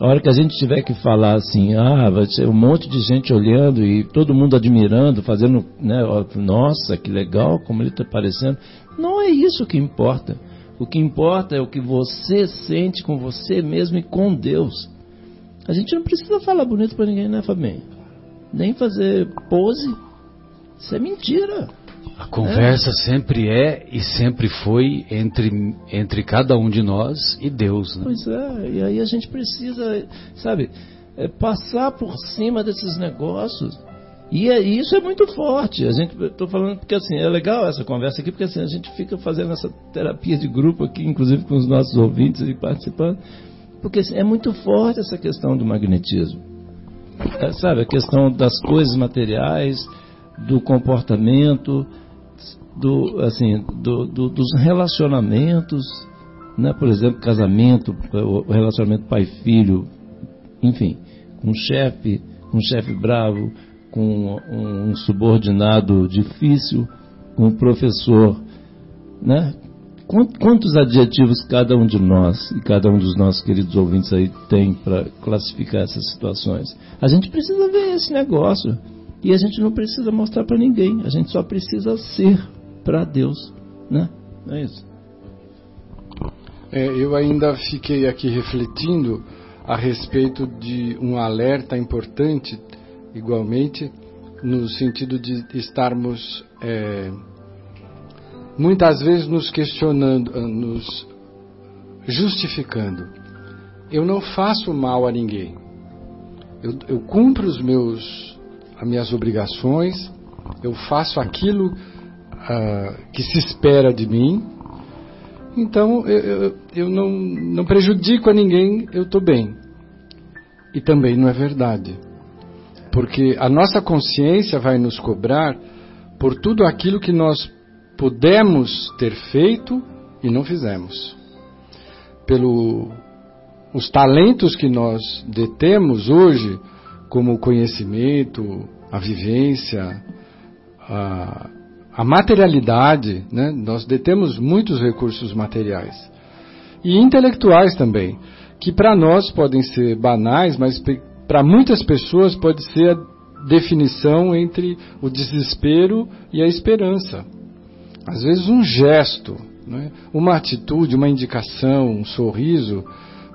A hora que a gente tiver que falar assim, ah, vai ser um monte de gente olhando e todo mundo admirando, fazendo, né, nossa, que legal, como ele está parecendo. Não é isso que importa. O que importa é o que você sente com você mesmo e com Deus. A gente não precisa falar bonito para ninguém, né, Fabinho? Nem fazer pose. Isso é mentira. A conversa é. sempre é e sempre foi entre, entre cada um de nós e Deus. Né? Pois é, e aí a gente precisa, sabe, é passar por cima desses negócios. E é, isso é muito forte. A gente, estou falando porque assim é legal essa conversa aqui, porque assim a gente fica fazendo essa terapia de grupo aqui, inclusive com os nossos ouvintes e participando, porque assim, é muito forte essa questão do magnetismo. É, sabe, a questão das coisas materiais, do comportamento, do, assim, do, do, dos relacionamentos, né? por exemplo, casamento, o relacionamento pai-filho, enfim, com um chefe, um chefe bravo, com um, um subordinado difícil, com um professor, né? Quantos adjetivos cada um de nós e cada um dos nossos queridos ouvintes aí tem para classificar essas situações? A gente precisa ver esse negócio e a gente não precisa mostrar para ninguém, a gente só precisa ser para Deus, né? É isso. É, eu ainda fiquei aqui refletindo a respeito de um alerta importante, igualmente, no sentido de estarmos é, muitas vezes nos questionando, ah, nos justificando. Eu não faço mal a ninguém. Eu, eu cumpro os meus, as minhas obrigações. Eu faço aquilo uh, que se espera de mim. Então eu, eu, eu não, não prejudico a ninguém, eu estou bem. E também não é verdade. Porque a nossa consciência vai nos cobrar por tudo aquilo que nós pudemos ter feito e não fizemos. Pelo os talentos que nós detemos hoje, como o conhecimento, a vivência, a, a materialidade, né? nós detemos muitos recursos materiais e intelectuais também, que para nós podem ser banais, mas para muitas pessoas pode ser a definição entre o desespero e a esperança. Às vezes um gesto, né? uma atitude, uma indicação, um sorriso,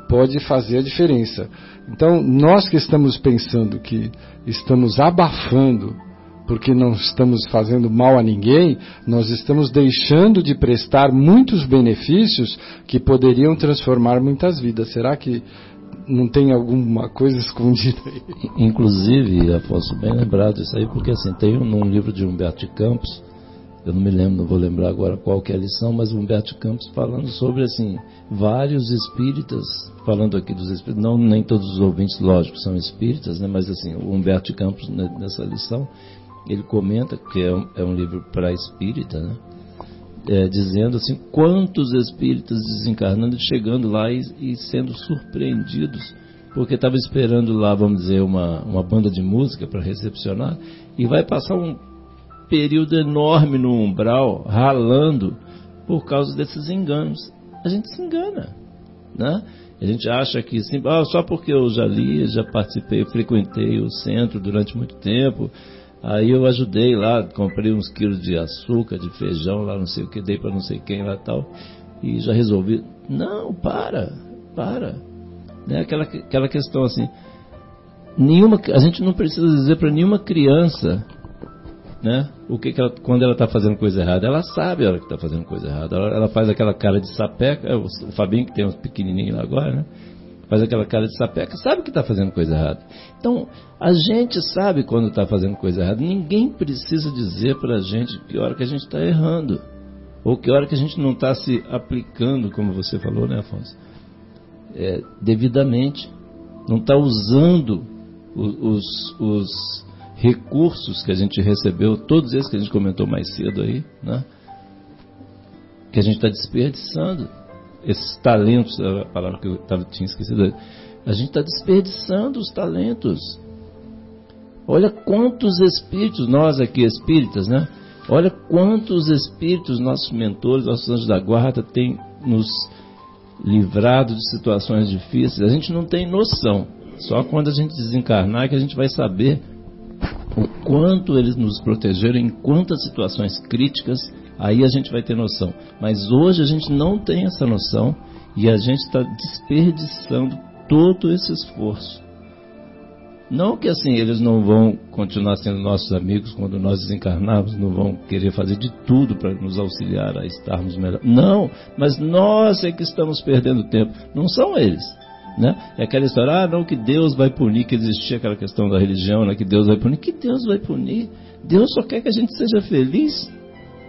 pode fazer a diferença. Então, nós que estamos pensando que estamos abafando porque não estamos fazendo mal a ninguém, nós estamos deixando de prestar muitos benefícios que poderiam transformar muitas vidas. Será que não tem alguma coisa escondida aí? Inclusive, Afonso, bem lembrado isso aí, porque assim, tem um, livro de Humberto Campos, eu não me lembro, não vou lembrar agora qual que é a lição, mas Humberto Campos falando sobre assim, vários espíritas, falando aqui dos espíritas, não nem todos os ouvintes, lógico, são espíritas, né, mas assim, o Humberto Campos né, nessa lição, ele comenta que é um, é um livro para espírita, né? É, dizendo assim quantos espíritas desencarnando, chegando lá e, e sendo surpreendidos, porque estava esperando lá, vamos dizer, uma, uma banda de música para recepcionar, e vai passar um período enorme no umbral, ralando, por causa desses enganos. A gente se engana, né? A gente acha que sim, ah, só porque eu já li, já participei, frequentei o centro durante muito tempo, Aí eu ajudei lá, comprei uns quilos de açúcar, de feijão lá, não sei o que, dei para não sei quem lá tal, e já resolvi. Não, para, para. Né? Aquela, aquela questão assim, nenhuma, a gente não precisa dizer para nenhuma criança né? O que, que ela, quando ela está fazendo coisa errada, ela sabe hora que está fazendo coisa errada. Ela, ela, faz aquela cara de sapeca, é o, o Fabinho que tem uns pequenininhos lá agora, né? faz aquela cara de sapeca, sabe que está fazendo coisa errada. Então, a gente sabe quando está fazendo coisa errada. Ninguém precisa dizer para a gente que hora que a gente está errando. Ou que hora que a gente não está se aplicando, como você falou, né, Afonso? É, devidamente. Não está usando os, os recursos que a gente recebeu, todos esses que a gente comentou mais cedo aí, né? Que a gente está desperdiçando esses talentos, a palavra que eu tava, tinha esquecido, a gente está desperdiçando os talentos. Olha quantos espíritos, nós aqui espíritas, né? Olha quantos espíritos, nossos mentores, nossos anjos da guarda, têm nos livrado de situações difíceis. A gente não tem noção. Só quando a gente desencarnar que a gente vai saber o quanto eles nos protegeram em quantas situações críticas aí a gente vai ter noção. Mas hoje a gente não tem essa noção e a gente está desperdiçando todo esse esforço. Não que assim eles não vão continuar sendo nossos amigos quando nós desencarnarmos, não vão querer fazer de tudo para nos auxiliar a estarmos melhor. Não, mas nós é que estamos perdendo tempo, não são eles. Né? É aquela história, ah, não, que Deus vai punir, que existia aquela questão da religião, né, que Deus vai punir. Que Deus vai punir? Deus só quer que a gente seja feliz.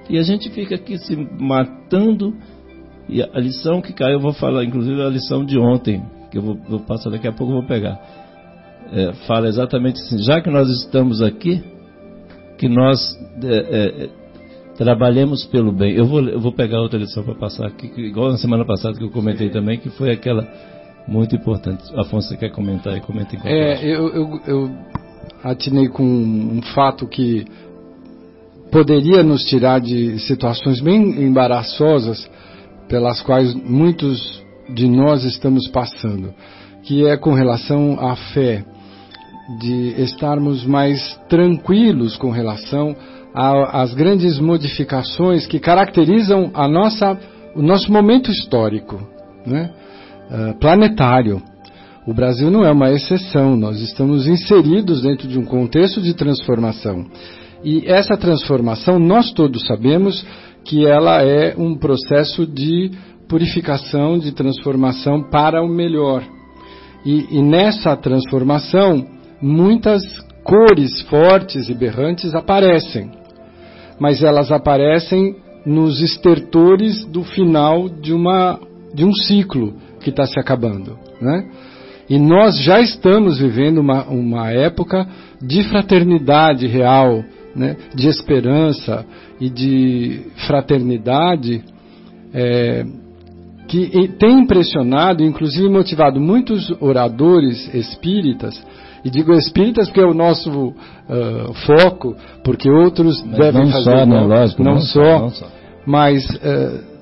E a gente fica aqui se matando. E a lição que caiu, eu vou falar, inclusive a lição de ontem, que eu vou, vou passar daqui a pouco, eu vou pegar. É, fala exatamente assim: já que nós estamos aqui, que nós é, é, trabalhemos pelo bem. Eu vou, eu vou pegar outra lição para passar aqui, igual na semana passada que eu comentei também, que foi aquela muito importante. Afonso, você quer comentar aí? Comenta em É, eu, eu, eu atinei com um fato que poderia nos tirar de situações bem embaraçosas pelas quais muitos de nós estamos passando, que é com relação à fé, de estarmos mais tranquilos com relação às grandes modificações que caracterizam a nossa, o nosso momento histórico, né? Uh, planetário. O Brasil não é uma exceção, nós estamos inseridos dentro de um contexto de transformação. E essa transformação, nós todos sabemos que ela é um processo de purificação, de transformação para o melhor. E, e nessa transformação, muitas cores fortes e berrantes aparecem, mas elas aparecem nos estertores do final de, uma, de um ciclo que está se acabando. Né? E nós já estamos vivendo uma, uma época de fraternidade real, né, de esperança e de fraternidade é, que tem impressionado, inclusive motivado muitos oradores espíritas, e digo espíritas porque é o nosso uh, foco, porque outros mas devem não fazer. Só, não, né, lógico, não, não só, não só, mas uh,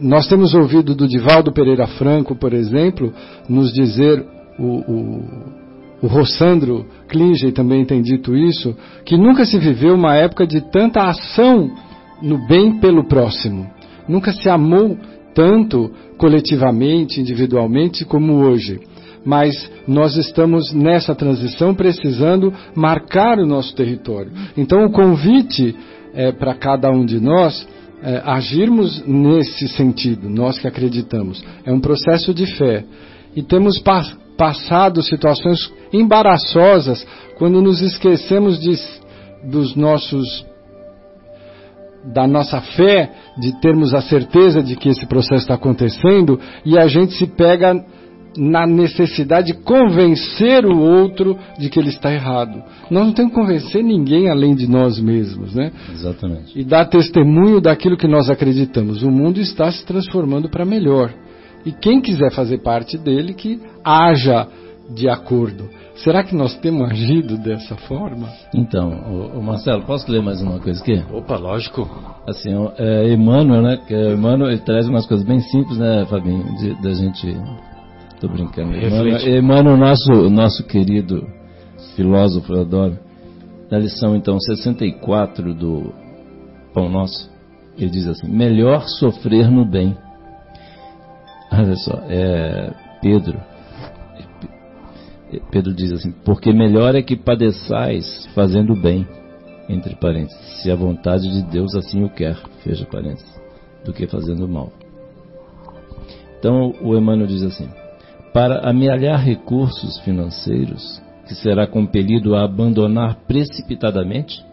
nós temos ouvido do Divaldo Pereira Franco, por exemplo, nos dizer o, o o Rossandro Klinger também tem dito isso, que nunca se viveu uma época de tanta ação no bem pelo próximo. Nunca se amou tanto coletivamente, individualmente, como hoje. Mas nós estamos nessa transição precisando marcar o nosso território. Então, o convite é, para cada um de nós é, agirmos nesse sentido, nós que acreditamos. É um processo de fé. E temos pa passado situações embaraçosas quando nos esquecemos de, dos nossos da nossa fé, de termos a certeza de que esse processo está acontecendo, e a gente se pega na necessidade de convencer o outro de que ele está errado. Nós não temos que convencer ninguém além de nós mesmos, né? Exatamente. E dar testemunho daquilo que nós acreditamos. O mundo está se transformando para melhor. E quem quiser fazer parte dele, que haja de acordo. Será que nós temos agido dessa forma? Então, o, o Marcelo, posso ler mais uma coisa aqui? Opa, lógico. Assim, é, Emmanuel, né? Que é, Emmanuel ele traz umas coisas bem simples, né, Fabinho? Da gente. Tô brincando. Emmanuel, Emmanuel, nosso, nosso querido filósofo, eu adoro. Na lição, então, 64 do Pão Nosso, ele diz assim: melhor sofrer no bem. Olha só, é Pedro Pedro diz assim: Porque melhor é que padeçais fazendo bem, entre parênteses, se a vontade de Deus assim o quer, fecha parênteses, do que fazendo mal. Então o Emmanuel diz assim: Para amealhar recursos financeiros, que será compelido a abandonar precipitadamente,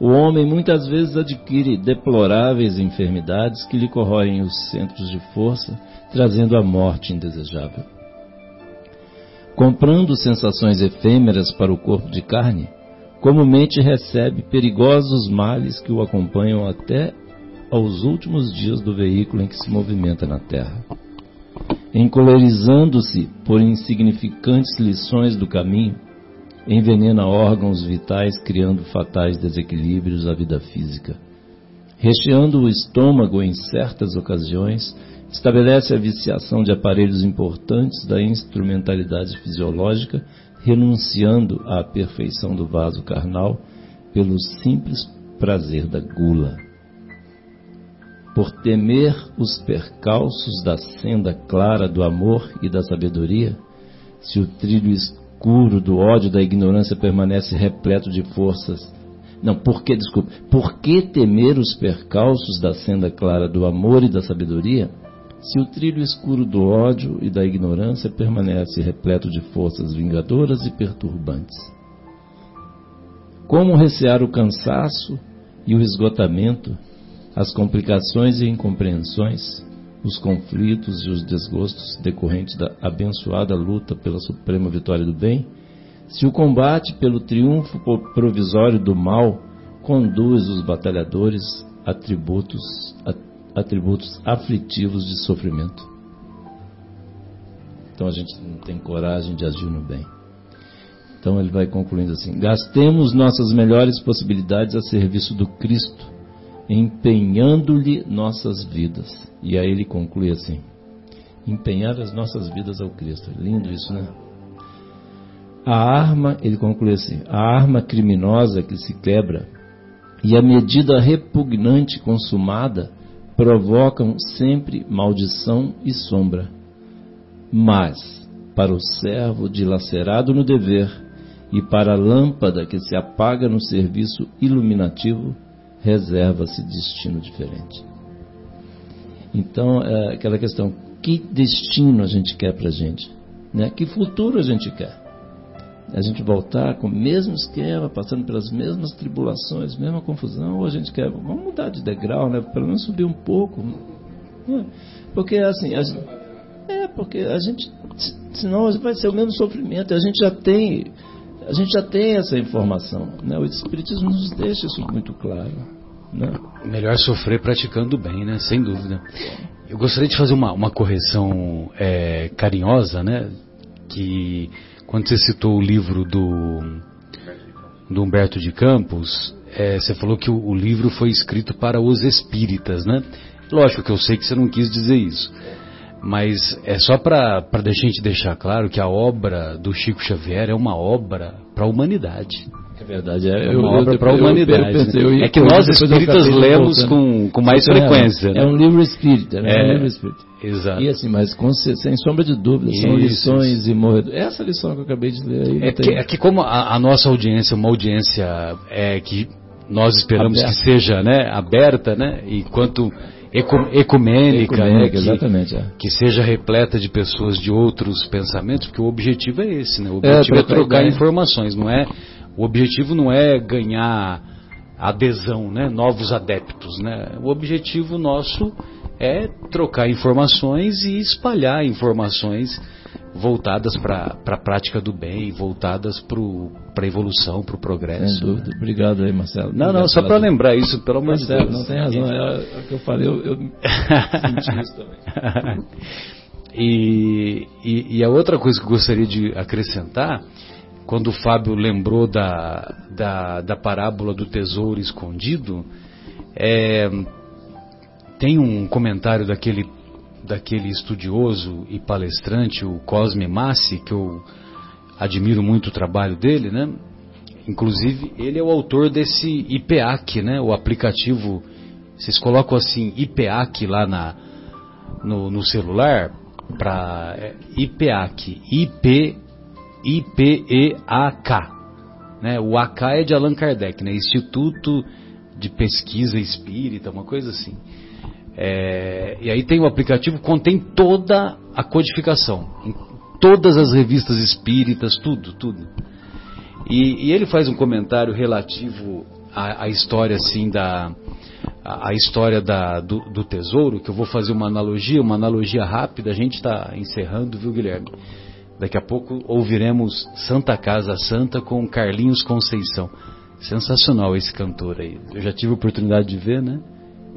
o homem muitas vezes adquire deploráveis enfermidades que lhe corroem os centros de força, trazendo a morte indesejável. Comprando sensações efêmeras para o corpo de carne, comumente recebe perigosos males que o acompanham até aos últimos dias do veículo em que se movimenta na terra. Encolerizando-se por insignificantes lições do caminho, envenena órgãos vitais, criando fatais desequilíbrios à vida física. Recheando o estômago em certas ocasiões, Estabelece a viciação de aparelhos importantes da instrumentalidade fisiológica, renunciando à perfeição do vaso carnal pelo simples prazer da gula. Por temer os percalços da senda clara do amor e da sabedoria, se o trilho escuro do ódio da ignorância permanece repleto de forças não, por que, desculpe, por que temer os percalços da senda clara do amor e da sabedoria? se o trilho escuro do ódio e da ignorância permanece repleto de forças vingadoras e perturbantes? Como recear o cansaço e o esgotamento, as complicações e incompreensões, os conflitos e os desgostos decorrentes da abençoada luta pela suprema vitória do bem, se o combate pelo triunfo provisório do mal conduz os batalhadores a tributos, a atributos aflitivos de sofrimento. Então a gente não tem coragem de agir no bem. Então ele vai concluindo assim: gastemos nossas melhores possibilidades a serviço do Cristo, empenhando-lhe nossas vidas. E aí ele conclui assim: empenhar as nossas vidas ao Cristo. Lindo isso, né? A arma, ele conclui assim: a arma criminosa que se quebra e a medida repugnante consumada provocam sempre maldição e sombra. Mas, para o servo dilacerado no dever e para a lâmpada que se apaga no serviço iluminativo, reserva-se destino diferente. Então, é aquela questão: que destino a gente quer para a gente? Né? Que futuro a gente quer? a gente voltar com o mesmo esquema, passando pelas mesmas tribulações, mesma confusão, ou a gente quer, vamos mudar de degrau, né? Pelo menos subir um pouco. Né? Porque assim, a, é porque a gente, senão vai ser o mesmo sofrimento. A gente já tem, a gente já tem essa informação, né? O Espiritismo nos deixa isso muito claro. Né? Melhor sofrer praticando bem, né? Sem dúvida. Eu gostaria de fazer uma, uma correção é, carinhosa, né? Que quando você citou o livro do, do Humberto de Campos, é, você falou que o, o, livro foi escrito para os espíritas, né? Lógico que eu sei que você não quis dizer isso, mas é só para a gente deixar claro que a obra do Chico Xavier é uma obra para a humanidade. É verdade, é, é uma eu, obra para a humanidade. Eu, eu, né? é que nós espíritas lemos com, com mais frequência. É, né? é um livro espírita, né? É, um livro espírita. Exato. E assim, mas com, sem sombra de dúvida, são lições e morredores. Essa lição que eu acabei de ler aí. É, que, é que, como a, a, nossa audiência é uma audiência é, que nós esperamos aberta. que seja né, aberta, né? E quanto ecu, ecumênica, né, que, exatamente, é. que seja repleta de pessoas de outros pensamentos, porque o objetivo é esse, né? O é, objetivo é, é trocar informações, não é? O objetivo não é ganhar adesão, né? Novos adeptos, né? O objetivo nosso é trocar informações e espalhar informações voltadas para a prática do bem, voltadas para a evolução, para o progresso. Sem dúvida. Obrigado aí, Marcelo. Não, não, só para lembrar isso, pelo amor de Deus. Não tem razão, é, é, o que eu falei, eu, eu senti isso também. e, e, e, a outra coisa que eu gostaria de acrescentar, quando o Fábio lembrou da, da, da parábola do tesouro escondido, é, tem um comentário daquele daquele estudioso e palestrante, o Cosme Massi, que eu admiro muito o trabalho dele, né? Inclusive, ele é o autor desse IPAC, né? O aplicativo, vocês colocam assim, IPAC lá na, no, no celular, para é, IPAC, IP, IPEAK, né? O AK é de Allan Kardec, né? Instituto de Pesquisa Espírita, uma coisa assim. É, e aí tem o aplicativo contém toda a codificação, todas as revistas espíritas, tudo, tudo. E, e ele faz um comentário relativo à, à história assim da a, história da, do, do, tesouro, que eu vou fazer uma analogia, uma analogia rápida. A gente está encerrando, viu, Guilherme? Daqui a pouco ouviremos Santa Casa Santa com Carlinhos Conceição. Sensacional esse cantor aí. Eu já tive a oportunidade de ver, né?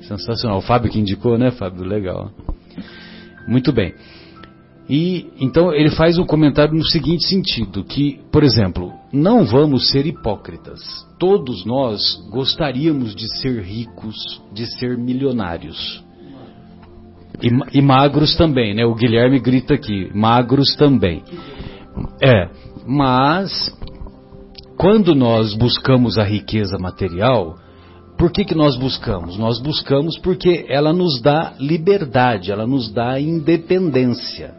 Sensacional. O Fábio que indicou, né, Fábio? Legal. Muito bem. E então ele faz um comentário no seguinte sentido, que, por exemplo, não vamos ser hipócritas. Todos nós gostaríamos de ser ricos, de ser milionários. E, e magros também, né? O Guilherme grita aqui, magros também. É, mas quando nós buscamos a riqueza material, por que, que nós buscamos? Nós buscamos porque ela nos dá liberdade, ela nos dá independência.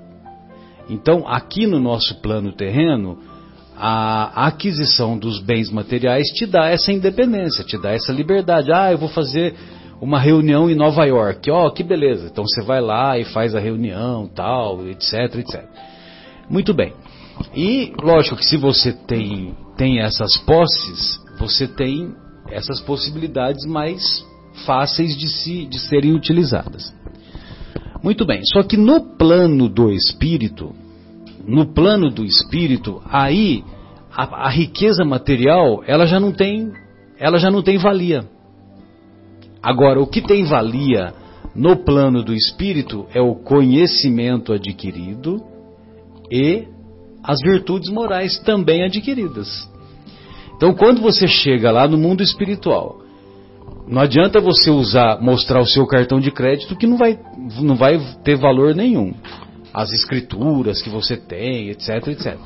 Então, aqui no nosso plano terreno, a aquisição dos bens materiais te dá essa independência, te dá essa liberdade. Ah, eu vou fazer uma reunião em Nova York. Ó, oh, que beleza. Então você vai lá e faz a reunião, tal, etc, etc. Muito bem. E lógico que se você tem, tem essas posses, você tem essas possibilidades mais fáceis de, se, de serem utilizadas. Muito bem, só que no plano do espírito, no plano do espírito, aí a, a, riqueza material ela já não tem, ela já não tem valia. Agora, o que tem valia no plano do espírito é o conhecimento adquirido e as virtudes morais também adquiridas. Então, quando você chega lá no mundo espiritual, não adianta você usar, mostrar o seu cartão de crédito que não vai, não vai ter valor nenhum. As escrituras que você tem, etc, etc.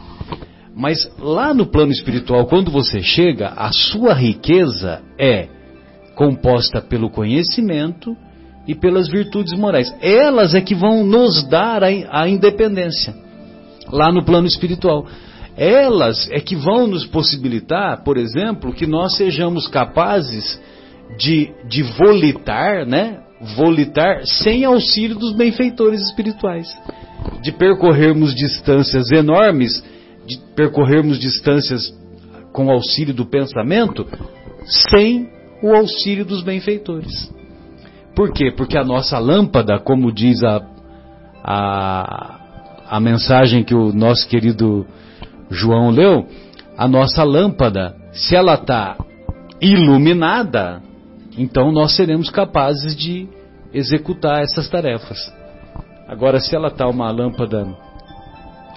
Mas lá no plano espiritual, quando você chega, a sua riqueza é composta pelo conhecimento e pelas virtudes morais. Elas é que vão nos dar a, a independência lá no plano espiritual elas é que vão nos possibilitar, por exemplo, que nós sejamos capazes de, de volitar, né? Volitar sem auxílio dos benfeitores espirituais. De percorrermos distâncias enormes, de percorrermos distâncias com auxílio do pensamento, sem o auxílio dos benfeitores. Por quê? Porque a nossa lâmpada, como diz a, a, a mensagem que o nosso querido João leu, a nossa lâmpada, se ela está iluminada, então nós seremos capazes de executar essas tarefas. Agora, se ela está uma lâmpada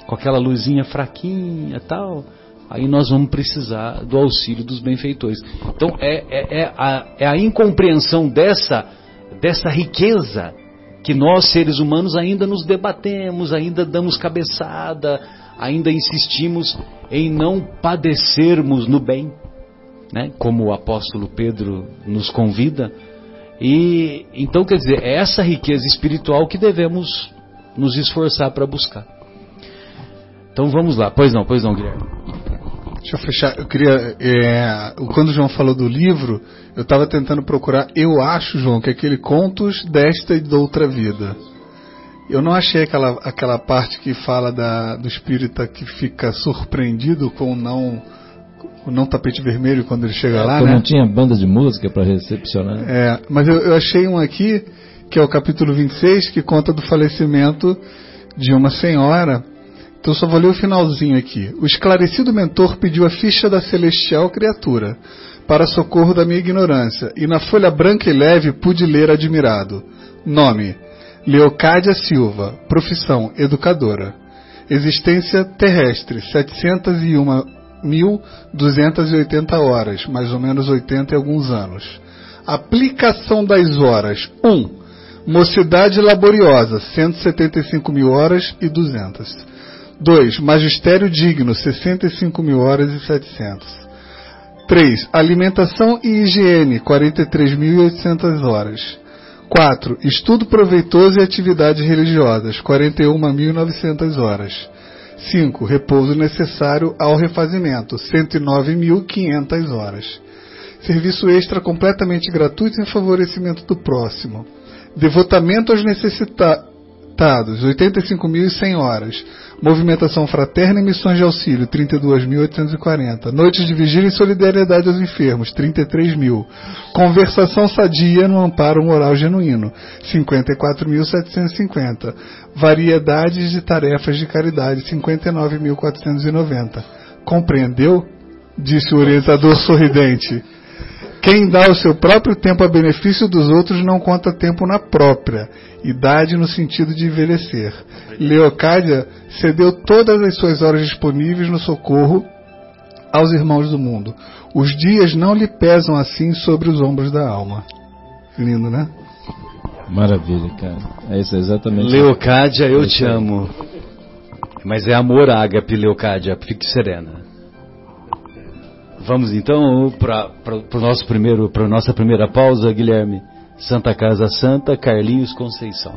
com aquela luzinha fraquinha tal, aí nós vamos precisar do auxílio dos benfeitores. Então, é, é, é, a, é a incompreensão dessa, dessa riqueza que nós, seres humanos, ainda nos debatemos, ainda damos cabeçada, ainda insistimos em não padecermos no bem. né? como o apóstolo Pedro nos convida. E então, quer dizer, é essa riqueza espiritual que devemos nos esforçar para buscar. Então vamos lá. Pois não, pois não, Guilherme. Deixa eu fechar. Eu queria. É, quando o João falou do livro, eu estava tentando procurar. Eu acho, João, que é aquele Contos desta e de outra vida. Eu não achei aquela, aquela parte que fala da, do espírita que fica surpreendido com o não, o não tapete vermelho quando ele chega é, lá, né? não tinha banda de música para recepcionar. É, mas eu, eu achei um aqui, que é o capítulo 26, que conta do falecimento de uma senhora. Então só vou ler o finalzinho aqui. O esclarecido mentor pediu a ficha da celestial criatura, para socorro da minha ignorância, e na folha branca e leve pude ler admirado. Nome: Leocádia Silva, profissão educadora. Existência terrestre 701.280 horas, mais ou menos 80 e alguns anos. Aplicação das horas 1. Um, mocidade laboriosa 175 mil horas e 200. 2. Magistério digno 65 mil horas e 700. 3. Alimentação e higiene 43.800 horas. 4. Estudo proveitoso e atividades religiosas, 41.900 horas. 5. Repouso necessário ao refazimento, 109.500 horas. Serviço extra completamente gratuito em favorecimento do próximo. Devotamento aos necessitados, 85.100 horas. Movimentação fraterna e missões de auxílio, 32.840. Noites de vigília e solidariedade aos enfermos, 33 mil. Conversação sadia no amparo moral genuíno, 54.750. Variedades de tarefas de caridade, 59.490. Compreendeu? Disse o orientador sorridente. Quem dá o seu próprio tempo a benefício dos outros não conta tempo na própria, idade no sentido de envelhecer. Leocádia cedeu todas as suas horas disponíveis no socorro aos irmãos do mundo. Os dias não lhe pesam assim sobre os ombros da alma. Lindo, né? Maravilha, cara. É isso exatamente. Leocádia, eu é te amo. Mas é amor ágape, Leocádia. Fique serena. Vamos então para o nosso primeiro, para nossa primeira pausa, Guilherme. Santa Casa Santa, Carlinhos Conceição.